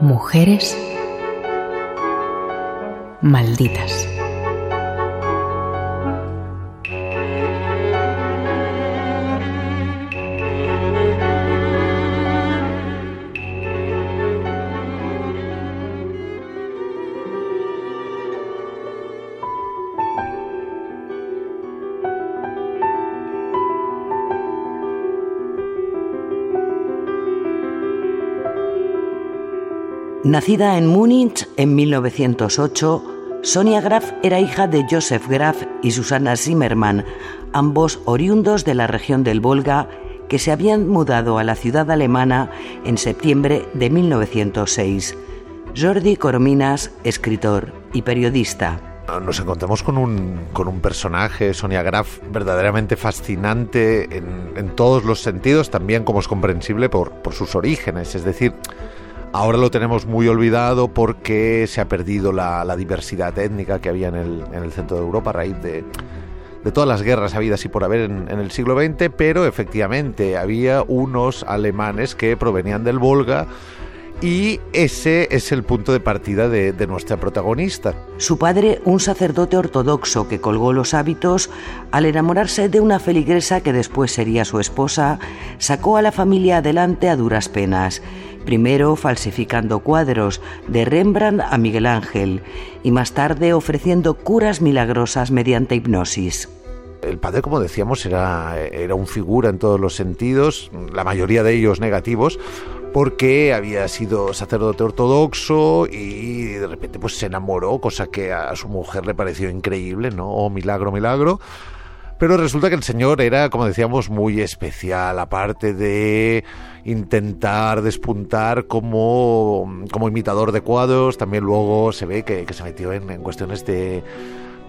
Mujeres malditas. Nacida en Múnich en 1908, Sonia Graf era hija de Joseph Graf y Susanna Zimmermann, ambos oriundos de la región del Volga, que se habían mudado a la ciudad alemana en septiembre de 1906. Jordi Corominas, escritor y periodista. Nos encontramos con un, con un personaje, Sonia Graf, verdaderamente fascinante en, en, todos los sentidos, también como es comprensible por, por sus orígenes, es decir, Ahora lo tenemos muy olvidado porque se ha perdido la, diversidad étnica que había en el, centro de Europa a raíz de, todas las guerras habidas y por haber en, el siglo XX, pero efectivamente había unos alemanes que provenían del Volga y ese es el punto de partida de, nuestra protagonista. Su padre, un sacerdote ortodoxo que colgó los hábitos, al enamorarse de una feligresa que después sería su esposa, sacó a la familia adelante a duras penas primero falsificando cuadros de Rembrandt a Miguel Ángel y más tarde ofreciendo curas milagrosas mediante hipnosis. El padre, como decíamos, era, era un figura en todos los sentidos, la mayoría de ellos negativos, porque había sido sacerdote ortodoxo y de repente pues se enamoró, cosa que a su mujer le pareció increíble, ¿no? Oh, milagro, milagro. Pero resulta que el señor era, como decíamos, muy especial, aparte de intentar despuntar como, como imitador de cuadros, también luego se ve que, se metió en, en cuestiones de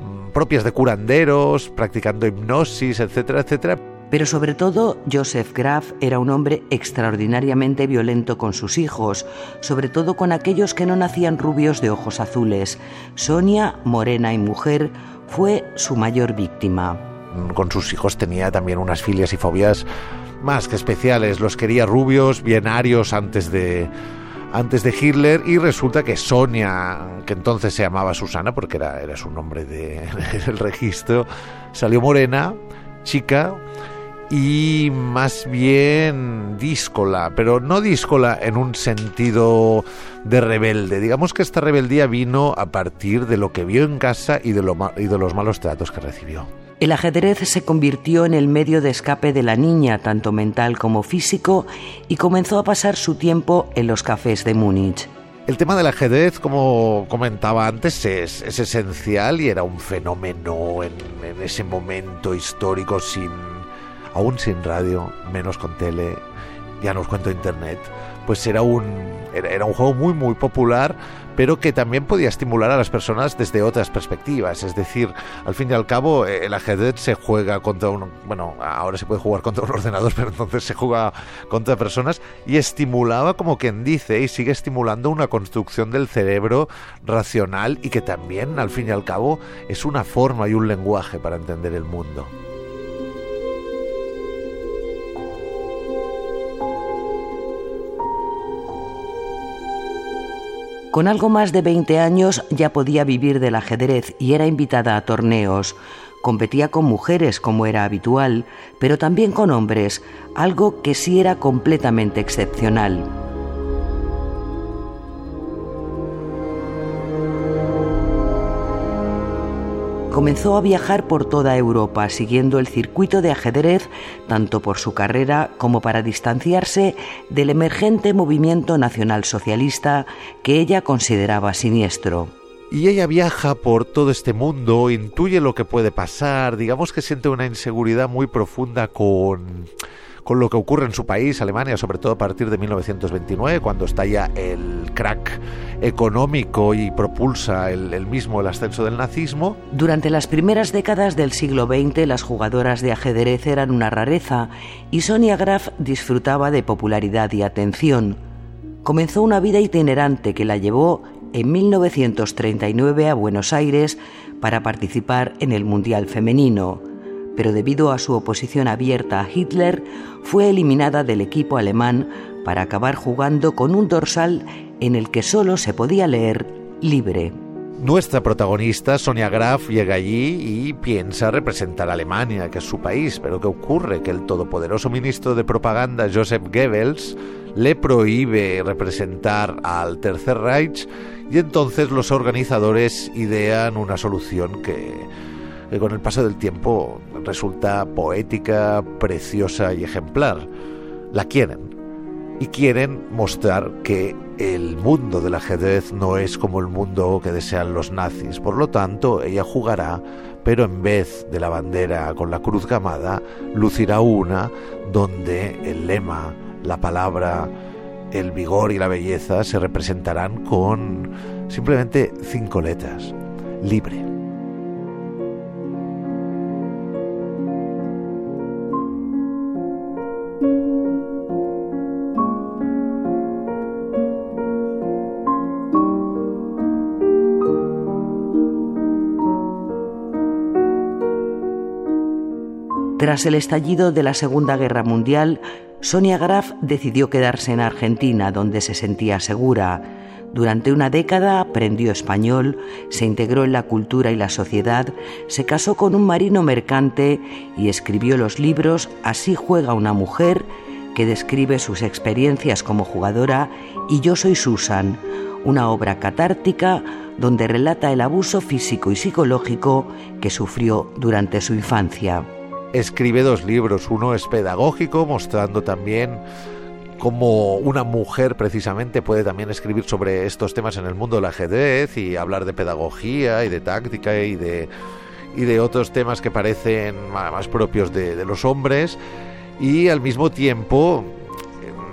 mm, propias de curanderos, practicando hipnosis, etcétera, etcétera. Pero sobre todo, Joseph Graf era un hombre extraordinariamente violento con sus hijos, sobre todo con aquellos que no nacían rubios de ojos azules. Sonia, morena y mujer, fue su mayor víctima con sus hijos tenía también unas filias y fobias más que especiales. Los quería rubios, bien arios antes de, antes de Hitler y resulta que Sonia, que entonces se llamaba Susana porque era, era su nombre de, del registro, salió morena, chica y más bien díscola, pero no díscola en un sentido de rebelde. Digamos que esta rebeldía vino a partir de lo que vio en casa y de, lo, y de los malos tratos que recibió. El ajedrez se convirtió en el medio de escape de la niña, tanto mental como físico, y comenzó a pasar su tiempo en los cafés de Múnich. El tema del ajedrez, como comentaba antes, es, esencial y era un fenómeno en, en, ese momento histórico, sin, aún sin radio, menos con tele, ya no os cuento internet, pues era un, era un juego muy, muy popular pero que también podía estimular a las personas desde otras perspectivas. Es decir, al fin y al cabo, eh, el ajedrez se juega contra un. Bueno, ahora se puede jugar contra un ordenador, pero entonces se juega contra personas y estimulaba, como quien dice, y sigue estimulando una construcción del cerebro racional y que también, al fin y al cabo, es una forma y un lenguaje para entender el mundo. Con algo más de 20 años ya podía vivir del ajedrez y era invitada a torneos. Competía con mujeres como era habitual, pero también con hombres, algo que sí era completamente excepcional. Comenzó a viajar por toda Europa siguiendo el circuito de ajedrez tanto por su carrera como para distanciarse del emergente movimiento nacional socialista que ella consideraba siniestro. Y ella viaja por todo este mundo, intuye lo que puede pasar, digamos que siente una inseguridad muy profunda con con lo que ocurre en su país, Alemania, sobre todo a partir de 1929, cuando estalla el crack económico y propulsa el, mismo el ascenso del nazismo. Durante las primeras décadas del siglo XX, las jugadoras de ajedrez eran una rareza y Sonia Graf disfrutaba de popularidad y atención. Comenzó una vida itinerante que la llevó en 1939 a Buenos Aires para participar en el Mundial Femenino pero debido a su oposición abierta a Hitler, fue eliminada del equipo alemán para acabar jugando con un dorsal en el que solo se podía leer libre. Nuestra protagonista, Sonia Graf, llega allí y piensa representar a Alemania, que es su país, pero ¿qué ocurre? Que el todopoderoso ministro de propaganda, Joseph Goebbels, le prohíbe representar al Tercer Reich y entonces los organizadores idean una solución que, que con el paso del tiempo resulta poética, preciosa y ejemplar. La quieren y quieren mostrar que el mundo del ajedrez no es como el mundo que desean los nazis. Por lo tanto, ella jugará, pero en vez de la bandera con la cruz gamada, lucirá una donde el lema, la palabra, el vigor y la belleza se representarán con simplemente cinco letras. Libre. Tras el estallido de la Segunda Guerra Mundial, Sonia Graf decidió quedarse en Argentina, donde se sentía segura. Durante una década aprendió español, se integró en la cultura y la sociedad, se casó con un marino mercante y escribió los libros Así juega una mujer, que describe sus experiencias como jugadora, y Yo soy Susan, una obra catártica donde relata el abuso físico y psicológico que sufrió durante su infancia escribe dos libros. Uno es pedagógico, mostrando también cómo una mujer precisamente puede también escribir sobre estos temas en el mundo del ajedrez y hablar de pedagogía y de táctica y de, y de otros temas que parecen más propios de, de los hombres. Y al mismo tiempo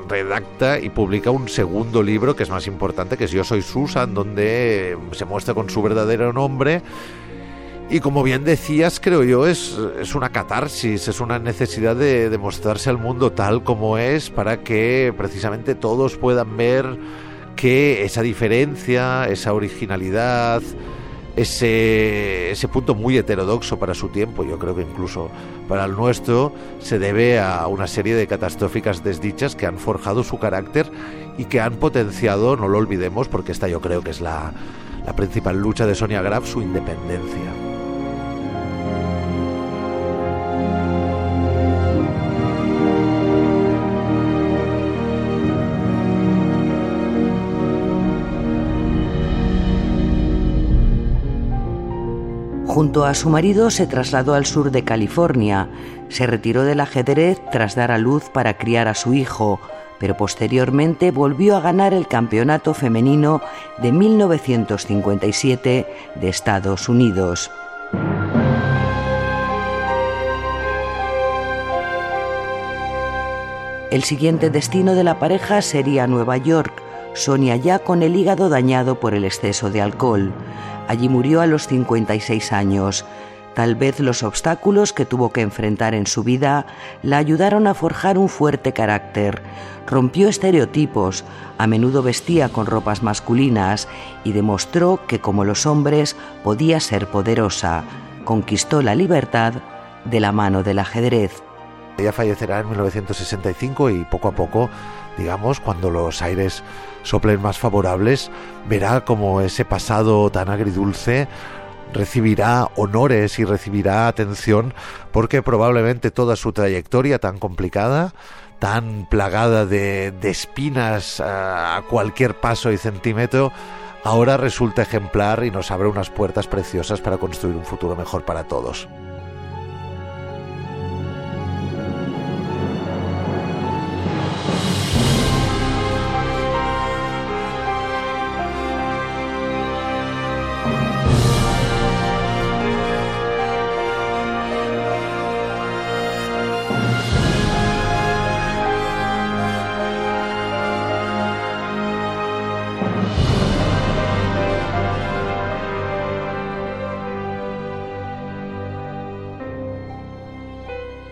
redacta y publica un segundo libro que es más importante, que es Yo soy Susan, donde se muestra con su verdadero nombre y como bien decías, creo yo, es, es una catarsis, es una necesidad de, de, mostrarse al mundo tal como es para que precisamente todos puedan ver que esa diferencia, esa originalidad, ese, ese punto muy heterodoxo para su tiempo, yo creo que incluso para el nuestro, se debe a una serie de catastróficas desdichas que han forjado su carácter y que han potenciado, no lo olvidemos, porque esta yo creo que es la, la principal lucha de Sonia Graf, su independencia. Junto a su marido se trasladó al sur de California, se retiró del ajedrez tras dar a luz para criar a su hijo, pero posteriormente volvió a ganar el campeonato femenino de 1957 de Estados Unidos. El siguiente destino de la pareja sería Nueva York, Sonia ya con el hígado dañado por el exceso de alcohol. Allí murió a los 56 años. Tal vez los obstáculos que tuvo que enfrentar en su vida la ayudaron a forjar un fuerte carácter. Rompió estereotipos, a menudo vestía con ropas masculinas y demostró que como los hombres podía ser poderosa. Conquistó la libertad de la mano del ajedrez. Ella fallecerá en 1965 y poco a poco, digamos, cuando los aires soplen más favorables, verá como ese pasado tan agridulce recibirá honores y recibirá atención porque probablemente toda su trayectoria tan complicada, tan plagada de, de espinas a, a cualquier paso y centímetro, ahora resulta ejemplar y nos abre unas puertas preciosas para construir un futuro mejor para todos.